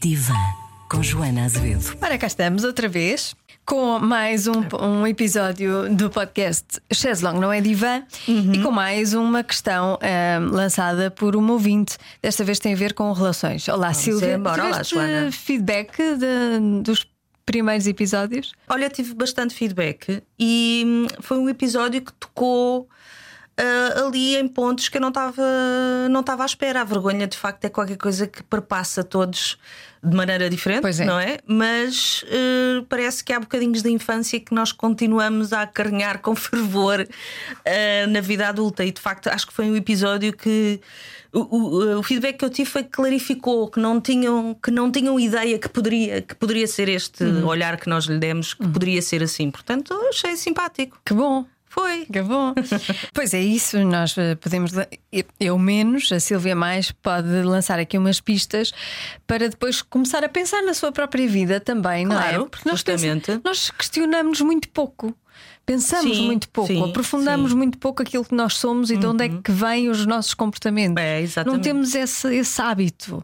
Divã com Joana Azevedo. Ora, cá estamos outra vez com mais um, um episódio do podcast Cheslong Não é Divã e com mais uma questão ahm, lançada por uma ouvinte. Desta vez tem a ver com relações. Olá, Silvia. embora. Olá, Joana. feedback de- dos primeiros episódios? Olha, tive bastante feedback e hum, foi um episódio que tocou ah, ali em pontos que eu não estava não estava à espera. A vergonha, de facto, é qualquer coisa que perpassa todos de maneira diferente, é. não é? Mas ah, parece que há bocadinhos da infância que nós continuamos a acarinhar com fervor ah, na vida adulta. E de facto, acho que foi um episódio que. O, o- o feedback que eu tive foi que clarificou que não tinham, que não tinham ideia que poderia, que poderia ser este olhar que nós lhe demos, que poderia ser assim. Portanto, achei simpático. Que bom! Foi. Que bom! pois é, isso. Nós eh, podemos, eu menos, a Silvia mais, pode lançar aqui umas pistas para depois começar a pensar na sua própria vida também, não é? Claro, nós, pensa- nós questionamos muito pouco. Pensamos Sim, muito pouco, sim, aprofundamos sim. Uhum. muito pouco aquilo que nós somos e de onde é que vêm os nossos comportamentos. É, exatamente. Não temos esse, esse hábito.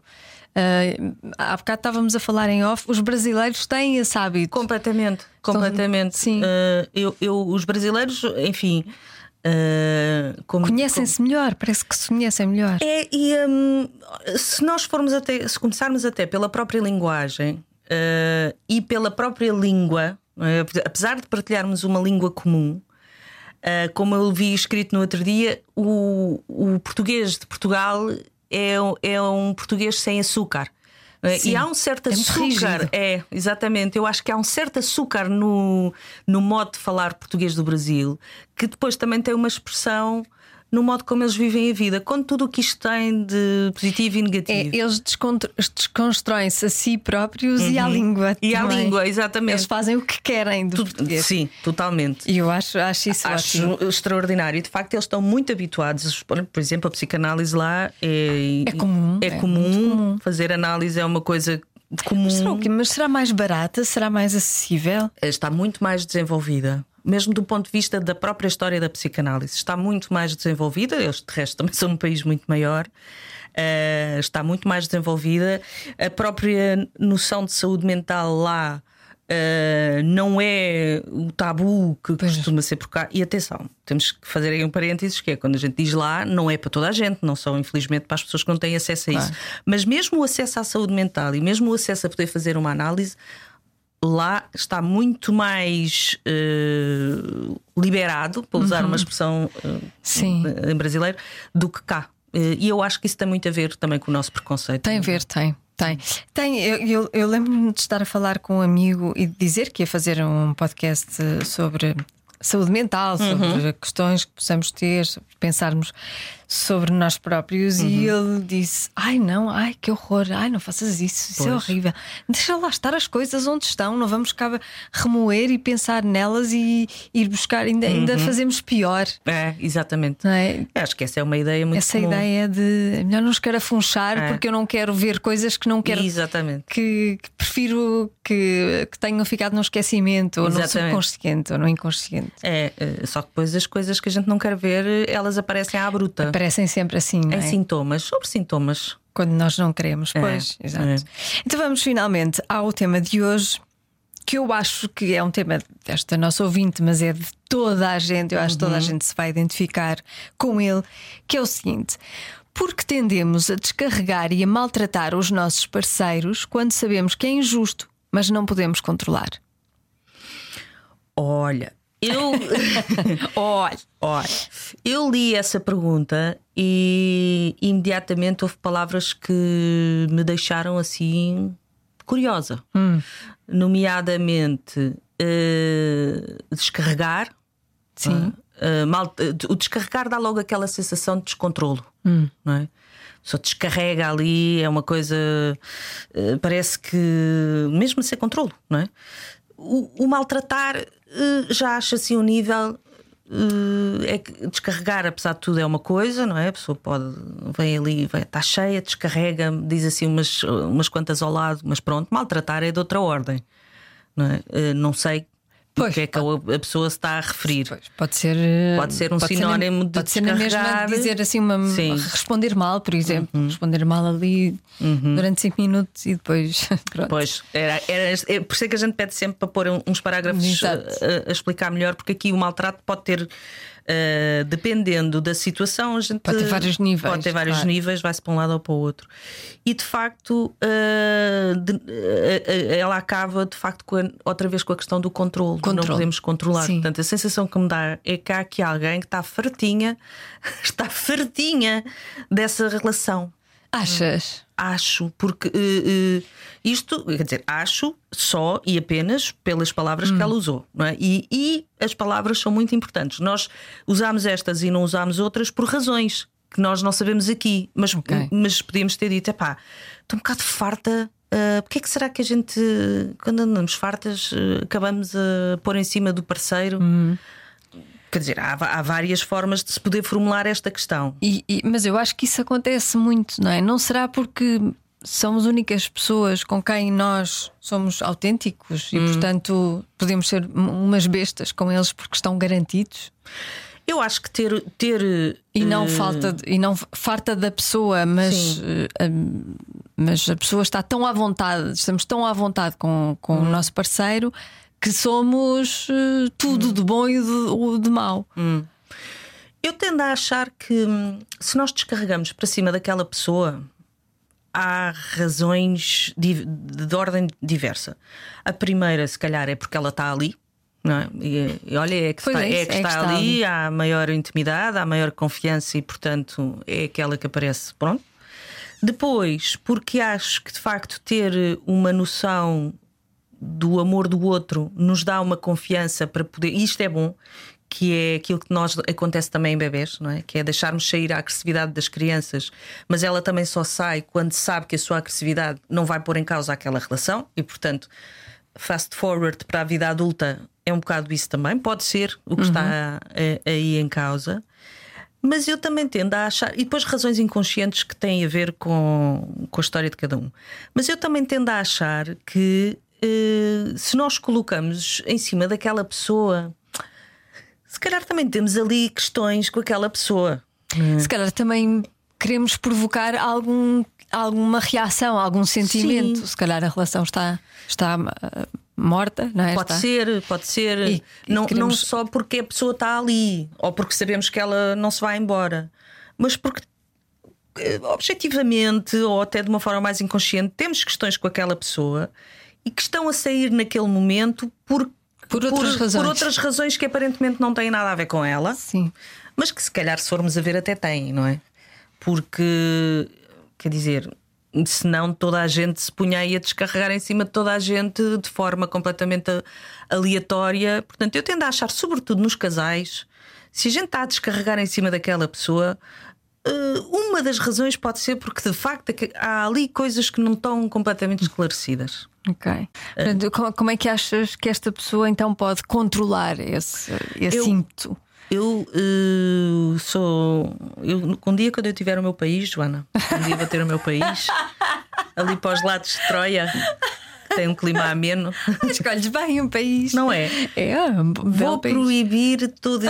Ah, há bocado estávamos a falar em off, os brasileiros têm esse hábito. Completamente. Completamente. Sim. Ah, eu, eu- os brasileiros, enfim. como- Conhecem-se melhor, parece que se conhecem melhor. É, e hum, se nós formos até, se começarmos até pela própria linguagem eh, e pela própria língua, é? apesar de partilharmos uma língua comum, eh, como eu vi escrito no outro dia, o, o português de Portugal é, um- é um português sem açúcar. é? Sim. E há um certo É açúcar. rígido. É, exatamente. Eu acho que há um certo açúcar no, no modo de falar português do Brasil, que depois também tem uma expressão no modo como eles vivem a vida, com tudo o que isto tem de positivo e É, negativo. eles descontr- desconstroem-se a si próprios e à língua. Uhum. E à também. língua, exatamente. Eles fazem o que querem do Tudo- português. Sim, totalmente. E eu acho, acho isso Acho ótimo. extraordinário. De facto, eles estão muito habituados. Por exemplo, a psicanálise lá é, É comum, É, é comum. comum. Fazer análise é uma coisa comum. Será o quê? Mas será mais barata? Será mais acessível? está muito mais desenvolvida. Mesmo do ponto de vista da própria história da psicanálise, está muito mais desenvolvida. Eles, de resto, também são um país muito maior. Eh, está muito mais desenvolvida. A própria noção de saúde mental lá eh, não é o tabu que costuma ser por cá. E atenção, temos que fazer aí um parênteses: que é quando a gente diz lá, não é para toda a gente, não só infelizmente para as pessoas que não têm acesso a isso. Mas mesmo o acesso à saúde mental e mesmo o acesso a poder fazer uma análise lá está muito mais eh, liberado, para usar uma expressão Uhum. Sim. em brasileiro, do que cá. Eh, E eu acho que isso tem muito a ver também com o nosso preconceito. Tem a ver, tem. Tem. tem eu eu, eu lembro-me de estar a falar com um amigo e de dizer que ia fazer um podcast sobre saúde mental, sobre questões que possamos ter, sobre pensarmos sobre nós próprios. E ele disse: Ai, não, ai, que horror, ai, não faças isso, isso é Pois. horrível. Deixa lá estar as coisas onde estão, não vamos cá remoer e pensar nelas e ir buscar, ainda, ainda fazemos pior. É, exatamente. É? Acho que essa é uma ideia muito Essa comum. ideia de é melhor não escarafunchar É. porque eu não quero ver coisas que não quero Exatamente. que, que prefiro que, que tenham ficado no esquecimento ou no Exatamente. subconsciente ou no inconsciente. É, eh, só que depois as coisas que a gente não quer ver, eh, elas aparecem à bruta. Parecem sempre assim, não Em é? sintomas, sobre sintomas. Quando nós não queremos, pois, É, exato. é. Então vamos finalmente ao tema de hoje, que eu acho que é um tema desta nossa ouvinte, mas é de toda a gente, eu acho que Uhum. toda a gente se vai identificar com ele, que é o seguinte. Porque tendemos a descarregar e a maltratar os nossos parceiros quando sabemos que é injusto, mas não podemos controlar. Olha, eu. Olha, Olha, eu li essa pergunta e imediatamente houve palavras que me deixaram assim curiosa. Nomeadamente eh, descarregar. sim. Eh, mal- eh, o descarregar dá logo aquela sensação de descontrolo, não é? Só descarrega ali, é uma coisa. eh, parece que. mesmo sem controlo, não é? O, o maltratar já acho assim um nível. eh, é que descarregar, apesar de tudo, é uma coisa, não é? A pessoa pode. vem ali, vem, está cheia, descarrega, diz assim umas, umas quantas ao lado, mas pronto, maltratar é de outra ordem, não é? Eh, não sei Pois, o que é que a, a pessoa se está a referir. Pois, pode ser eh, Pode ser um sinónimo na, de pode ser na mesma dizer assim uma Sim. Uhum. responder mal, por exemplo, responder mal ali durante 5 minutos e depois pronto. Pois, era, era, é por isso é que a gente pede sempre para pôr uns parágrafos Exato. a, a explicar melhor, porque aqui o maltrato pode ter, eh, dependendo da situação, a gente Pode ter vários níveis, Pode ter vários claro. níveis, vai-se para um lado ou para o outro. E de facto, eh, de- eh, ela acaba de facto a- outra vez com a questão do controle. Não Controle. podemos controlar. Sim. Portanto, a sensação que me dá é que há aqui alguém que está fartinha, está fartinha dessa relação. Achas? Acho, porque eh, eh, isto, quer dizer, acho só e apenas pelas palavras Hum. que ela usou, não é? E, e as palavras são muito importantes. Nós usamos estas e não usamos outras por razões que nós não sabemos aqui, mas, Ok. mas podíamos ter dito: epá, estou um bocado farta. Uh, porque é que será que a gente, quando andamos fartas, eh, acabamos a pôr em cima do parceiro? Hum. Quer dizer, há, há várias formas de se poder formular esta questão. E- e- mas eu acho que isso acontece muito, não é? Não será porque somos únicas pessoas com quem nós somos autênticos Hum. e, portanto, podemos ser um- umas bestas com eles porque estão garantidos? Eu acho que ter. ter E não eh, falta de- e não farta da pessoa, mas, hum, mas a pessoa está tão à vontade, estamos tão à vontade com, com Hum. o nosso parceiro que somos eh, tudo de bom e de, o de mau. Eu tendo a achar que hum, se nós descarregamos para cima daquela pessoa, há razões di- de ordem diversa. A primeira, se calhar, é porque ela está ali. Não é? e, e olha, é que, Pois está, é é que é que está está ali, há maior intimidade, há maior confiança e, portanto, é aquela que aparece. Pronto. Depois, porque acho que de facto ter uma noção do amor do outro nos dá uma confiança para poder. E isto é bom, que é aquilo que nós acontece também em bebés, não é? Que é deixarmos sair a agressividade das crianças, mas ela também só sai quando sabe que a sua agressividade não vai pôr em causa aquela relação e, portanto, fast forward para a vida adulta é um bocado isso também, pode ser o que está eh, aí em causa. Mas eu também tendo a achar, e depois razões inconscientes que têm a ver com, com a história de cada um. Mas eu também tendo a achar que eh, se nós colocamos em cima daquela pessoa, se calhar também temos ali questões com aquela pessoa. Se calhar também queremos provocar algum, alguma reação, algum sentimento. Sim. Se calhar a relação está, está ah, morta, não é? Pode Está- ser, pode ser. E- e não, queremos- não só porque a pessoa está ali, ou porque sabemos que ela não se vai embora, mas porque eh, objetivamente, ou até de uma forma mais inconsciente, temos questões com aquela pessoa e que estão a sair naquele momento por, Por outras razões. por outras razões que aparentemente não têm nada a ver com ela. Sim. Mas que se calhar, se formos a ver, até têm, não é? Porque, quer dizer, senão toda a gente se punha aí a descarregar em cima de toda a gente de forma completamente aleatória. Portanto, eu tendo a achar, sobretudo nos casais, se a gente está a descarregar em cima daquela pessoa. eh, Uma das razões pode ser porque de facto é há ali coisas que não estão completamente esclarecidas. Ok. Portanto, como, como é que achas que esta pessoa então pode controlar esse, esse Eu- ímpeto? Eu eh, sou. Eu, um dia, quando eu tiver o meu país, Joana, um dia vou ter o meu país, ali para os lados de Troia, tem um clima ameno. Escolhes bem um país. Não é? É, um belo Vou país. proibir tudo,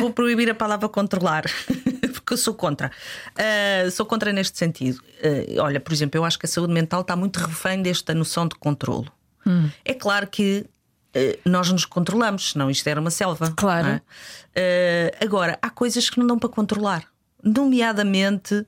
vou proibir a palavra controlar, porque eu sou contra. Ah, sou contra neste sentido. Ah, olha, por exemplo, eu acho que a saúde mental está muito refém desta noção de controlo. É claro que ah, nós nos controlamos, senão isto era uma selva. Claro. não é? Ah, agora, há coisas que não dão para controlar, nomeadamente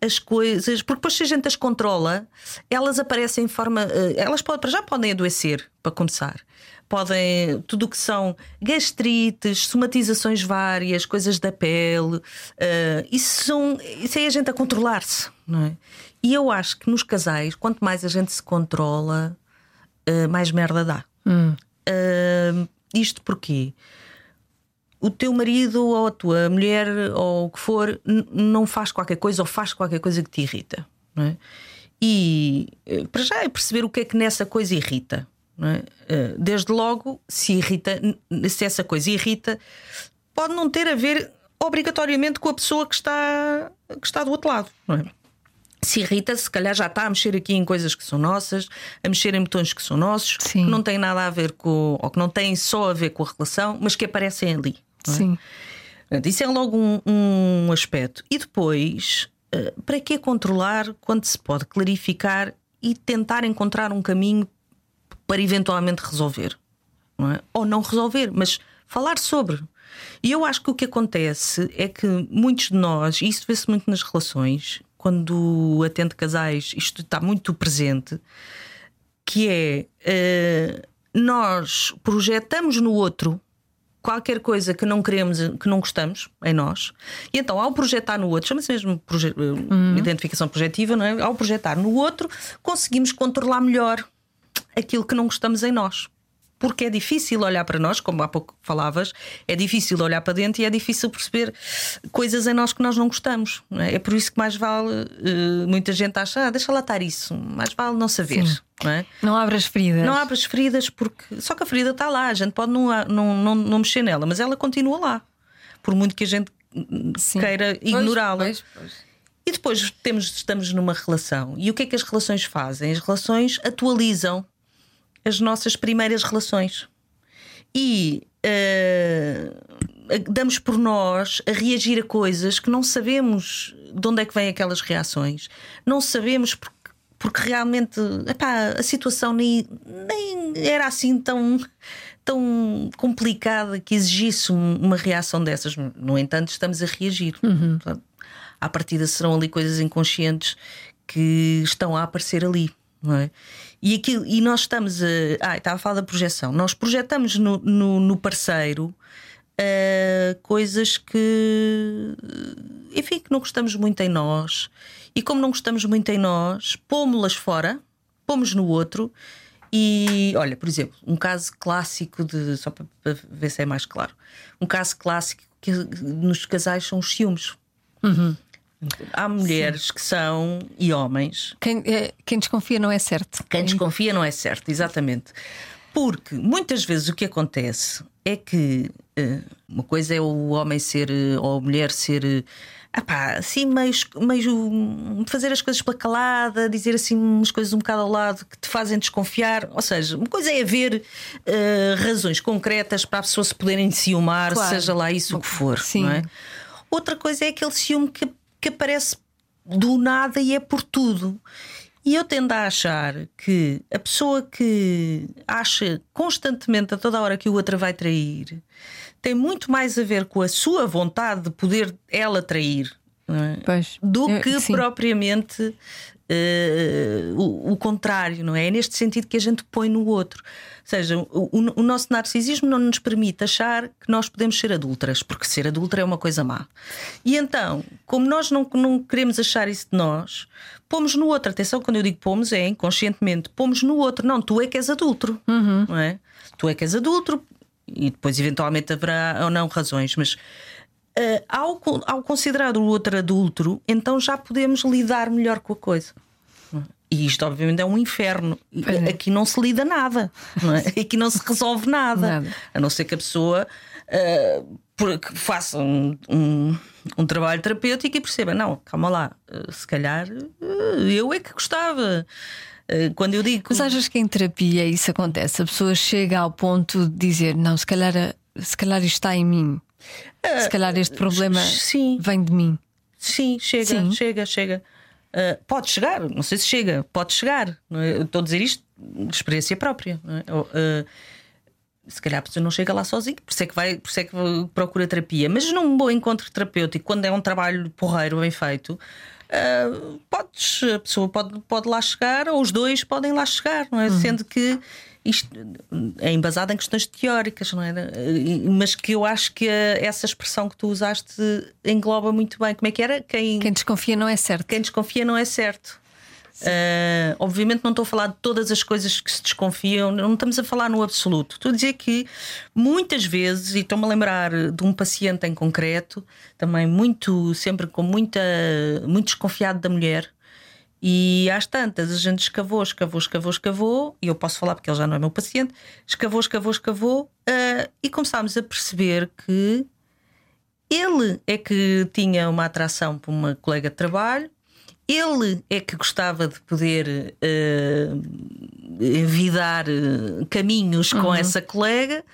as coisas, porque depois se a gente as controla, elas aparecem em forma. eh, Elas para já podem adoecer, para começar. Podem, tudo o que são gastrites, somatizações várias, coisas da pele, eh, isso, são, isso é a gente a controlar-se, não é? E eu acho que nos casais, quanto mais a gente se controla, eh, mais merda dá. Eh, isto porquê? O teu marido ou a tua mulher ou o que for não faz qualquer coisa ou faz qualquer coisa que te irrita. É? E eh, para já é perceber o que é que nessa coisa irrita. é? Eh, Desde logo, se irrita, se essa coisa irrita, pode não ter a ver obrigatoriamente com a pessoa que está, que está do outro lado. É? se irrita, se calhar já está a mexer aqui em coisas que são nossas, a mexer em botões que são nossos, Sim. que não têm nada a ver com, ou que não têm só a ver com a relação, mas que aparecem ali. É? Sim. Portanto, isso é logo um, um aspecto. E depois, eh, para que controlar quando se pode clarificar e tentar encontrar um caminho para eventualmente resolver? Não é? Ou não resolver, mas falar sobre. E eu acho que o que acontece é que muitos de nós, e isso vê-se muito nas relações, quando atende casais, isto está muito presente, que é eh, nós projetamos no outro qualquer coisa que não queremos, que não gostamos em nós, e então ao projetar no outro, chama-se mesmo proje- eh, identificação projetiva, não é? Ao projetar no outro, conseguimos controlar melhor aquilo que não gostamos em nós. Porque é difícil olhar para nós, como há pouco falavas, é difícil olhar para dentro e é difícil perceber coisas em nós que nós não gostamos. não É, É por isso que mais vale, eh, muita gente acha, ah, deixa lá estar isso, mais vale não saber. Sim. Não é? Não abras feridas. Não abre as feridas porque. Só que a ferida está lá, a gente pode não, não, não, não mexer nela, mas ela continua lá. Por muito que a gente Sim. queira ignorá-la. E depois temos, estamos numa relação. E o que é que as relações fazem? As relações atualizam as nossas primeiras relações. E eh, damos por nós a reagir a coisas que não sabemos de onde é que vêm aquelas reações. Não sabemos porque, porque realmente epá, a situação nem, nem era assim tão, tão complicada que exigisse um- uma reação dessas. No entanto, estamos a reagir. Portanto, à partida serão ali coisas inconscientes que estão a aparecer ali. É? e, aquilo, e nós estamos a. Ah, estava a falar da projeção. Nós projetamos no, no, no parceiro ah, coisas que. Enfim, que não gostamos muito em nós. E como não gostamos muito em nós, pomos-las fora, pomos no outro. E olha, por exemplo, um caso clássico de. Só para, para ver se é mais claro. Um caso clássico que nos casais são os ciúmes. Há mulheres que são, e homens, Quem, eh, quem desconfia não é certo. quem desconfia não é certo, exatamente. Porque muitas vezes o que acontece é que eh, uma coisa é o homem ser, eh, ou a mulher ser. eh, Epá, assim, meio, meio hum, fazer as coisas pela calada, dizer assim umas coisas um bocado ao lado que te fazem desconfiar. Ou seja, uma coisa é haver eh, razões concretas para a pessoa se poderem ciumar, Claro. seja lá isso o que for. Sim. Não é? Outra coisa é aquele ciúme que, que aparece do nada e é por tudo. E eu tendo a achar que a pessoa que acha constantemente, a toda hora, que o outro vai trair, tem muito mais a ver com a sua vontade de poder ela trair é? Do Eu- que sim. propriamente eh, o, o contrário, não é? É neste sentido que a gente põe no outro. Ou seja, o, o- nosso narcisismo não nos permite achar que nós podemos ser adultas, porque ser adulta é uma coisa má. E então, como nós não, não queremos achar isso de nós, pomos no outro. Atenção, quando eu digo pomos, é inconscientemente, pomos no outro. Não, tu é que és adulto, não é? Tu é que és adulto, e depois eventualmente haverá ou não razões, mas. Uh, ao, ao considerar o outro adulto, então já podemos lidar melhor com a coisa. E isto, obviamente, é um inferno. É. Aqui não se lida nada, não é? aqui não se resolve nada, Nada. a não ser que a pessoa uh, faça um, um, um trabalho terapêutico e perceba: não, calma lá, uh, se calhar eu é que gostava. Quando eu digo. Mas achas que em terapia isso acontece? A pessoa chega ao ponto de dizer: Não, se calhar, se calhar isto está em mim. Se calhar este problema sim. vem de mim. Sim, chega, Sim. chega, chega. Uh, pode chegar, não sei se chega, pode chegar. é? Estou a dizer isto de experiência própria. é? Uh, se calhar a pessoa não chega lá sozinha, por isso é que, vai, por isso é que procura terapia. Mas num bom encontro terapêutico, quando é um trabalho porreiro, bem feito, uh, podes, a pessoa pode, pode lá chegar, ou os dois podem lá chegar, não é? Sendo que isto é embasado em questões teóricas, não é? Mas que eu acho que essa expressão que tu usaste engloba muito bem. Como é que era? Quem, Quem desconfia não é certo. quem desconfia não é certo. Uh, obviamente não estou a falar de todas as coisas que se desconfiam, não estamos a falar no absoluto. Estou a dizer que muitas vezes, e estou-me a lembrar de um paciente em concreto, também muito, sempre com muita, muito desconfiado da mulher, e às tantas a gente escavou, escavou, escavou, escavou, e eu posso falar porque ele já não é meu paciente, escavou, escavou, escavou, uh, e começámos a perceber que ele é que tinha uma atração por uma colega de trabalho ele é que gostava de poder uh, envidar uh, caminhos com essa colega.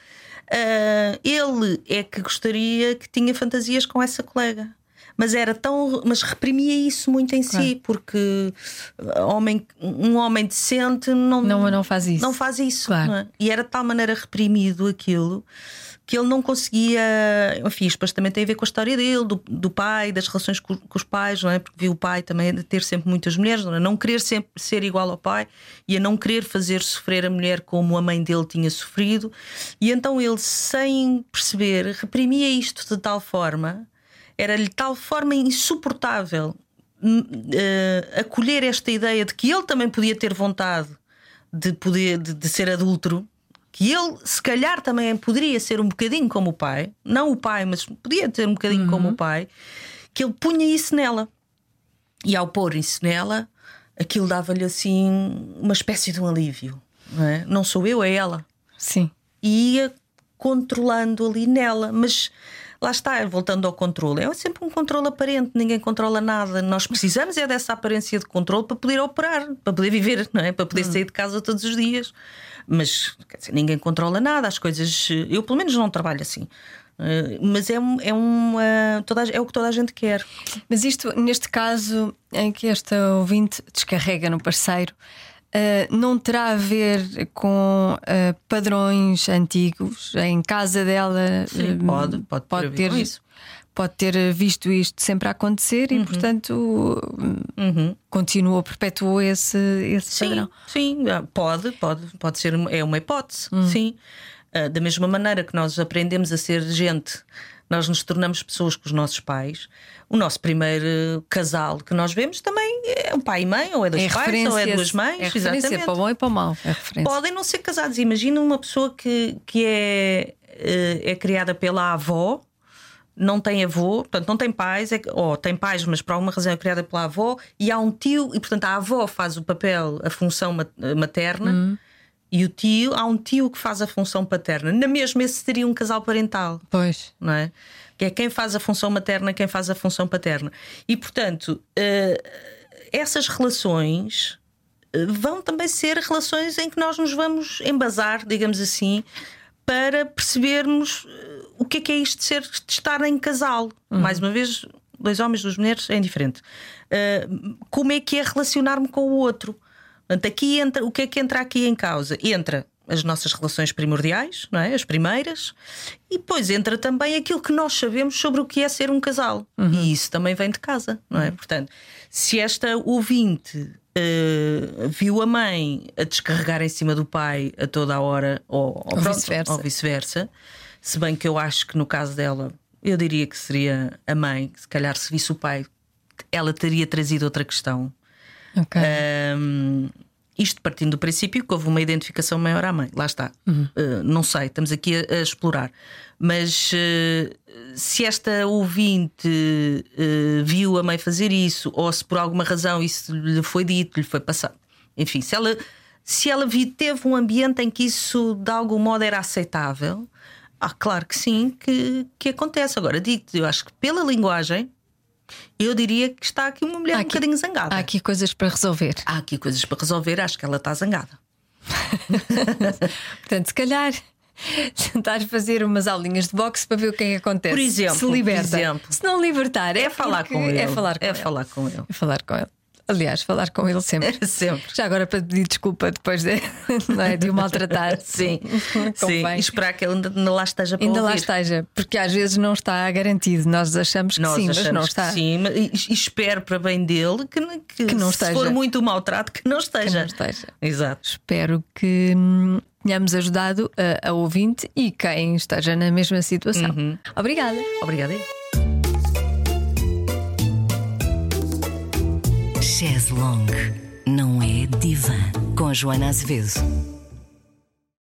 Uh, ele é que gostaria que tinha fantasias com essa colega mas era tão. Mas reprimia isso muito em claro. si, porque homem, um homem decente não, não, não faz isso. Não faz isso. Claro. É? E era de tal maneira reprimido aquilo que ele não conseguia. Enfim, depois também tem a ver com a história dele, do, do pai, das relações com, com, os pais, não é? Porque viu o pai também ter sempre muitas mulheres, não, é? não querer sempre ser igual ao pai e a não querer fazer sofrer a mulher como a mãe dele tinha sofrido. E então ele, sem perceber, reprimia isto de tal forma era-lhe de tal forma insuportável uh, acolher esta ideia de que ele também podia ter vontade de poder de, de, ser adúltero, que ele se calhar também poderia ser um bocadinho como o pai, não o pai, mas podia ter um bocadinho uhum. como o pai, que ele punha isso nela. E ao pôr isso nela, aquilo dava-lhe assim uma espécie de um alívio. Não, é? não sou eu, é ela. Sim. E ia controlando ali nela, mas lá está, voltando ao controle, é sempre um controle aparente, ninguém controla nada. Nós precisamos é dessa aparência de controle para poder operar, para poder viver, não é? para poder sair de casa todos os dias. Mas dizer, ninguém controla nada, as coisas. Eu, pelo menos, não trabalho assim. Uh, mas é, é, um, uh, toda, é o que toda a gente quer. Mas isto, neste caso em que esta ouvinte descarrega no parceiro, uh, não terá a ver com uh, padrões antigos em casa dela? Sim, uh, pode, pode, pode ter, isso. Pode ter visto isto sempre a acontecer uhum. e, portanto, uhum. continuou, perpetuou esse, esse sim, padrão. Sim, ah, pode, pode, pode ser, é uma hipótese, uhum. sim. da mesma maneira que nós aprendemos a ser gente nós nos tornamos pessoas com os nossos pais. O nosso primeiro casal que nós vemos também é um pai e mãe, ou é dois é pais, ou é duas mães. É exatamente. para o bom e para o mal. É Podem não ser casados. Imagina uma pessoa que, que é, eh, é criada pela avó não tem avô, portanto não tem pais, é, ou tem pais, mas por alguma razão é criada pela avó, e há um tio, e portanto a avó faz o papel, a função materna, uhum. E o tio, há um tio que faz a função paterna. Na mesma, esse seria um casal parental. Pois. Não é? que é quem faz a função materna, quem faz a função paterna. E, portanto, uh, essas relações uh, vão também ser relações em que nós nos vamos embasar, digamos assim, para percebermos uh, o que é que é isto de, ser, de estar em casal. Uhum. Mais uma vez, dois homens, duas mulheres, é indiferente. como é que é relacionar-me com o outro? Portanto, aqui entra, o que é que entra aqui em causa? Entra as nossas relações primordiais, não é? as primeiras, e depois entra também aquilo que nós sabemos sobre o que é ser um casal. Uhum. E isso também vem de casa, não é? Uhum. Portanto, se esta ouvinte uh, viu a mãe a descarregar em cima do pai a toda a hora, ou, ou, vice-versa. vice se bem que eu acho que no caso dela, eu diria que seria a mãe, se calhar se visse o pai, ela teria trazido outra questão. Ok. Um, isto partindo do princípio que houve uma identificação maior à mãe. Lá está. Uhum. Uh, não sei, estamos aqui a, a explorar. Mas uh, se esta ouvinte uh, viu a mãe fazer isso, ou se por alguma razão isso lhe foi dito, lhe foi passado, enfim, se ela, se ela teve um ambiente em que isso de algum modo era aceitável, ah, claro que sim, que, que acontece. Agora, digo-te, eu acho que pela linguagem eu diria que está aqui uma mulher aqui, um bocadinho zangada. Há aqui coisas para resolver. Há aqui coisas para resolver, acho que ela está zangada. Portanto, se calhar tentar fazer umas aulinhas de boxe para ver o que é que acontece. Por exemplo, se liberta. Exemplo. Se não libertar, é, é falar com ele. É falar com é ele. Falar com ele. É falar com ele. Aliás, falar com ele sempre. sempre. Já agora para pedir desculpa depois de, é, de o maltratar. Sim. Sim. E esperar que ele ainda lá esteja para Ainda ouvir. lá esteja, porque às vezes não está garantido. Nós achamos que Nós sim, achamos mas não está. sim, e, espero para bem dele que, que, que não se esteja. for muito maltrato, que não esteja. Que não esteja. Exato. Espero que hum, tenhamos ajudado a, a, ouvinte e quem esteja na mesma situação. Uhum. Obrigada. Obrigada. Chaise Longue não é divã com Joana Azevedo.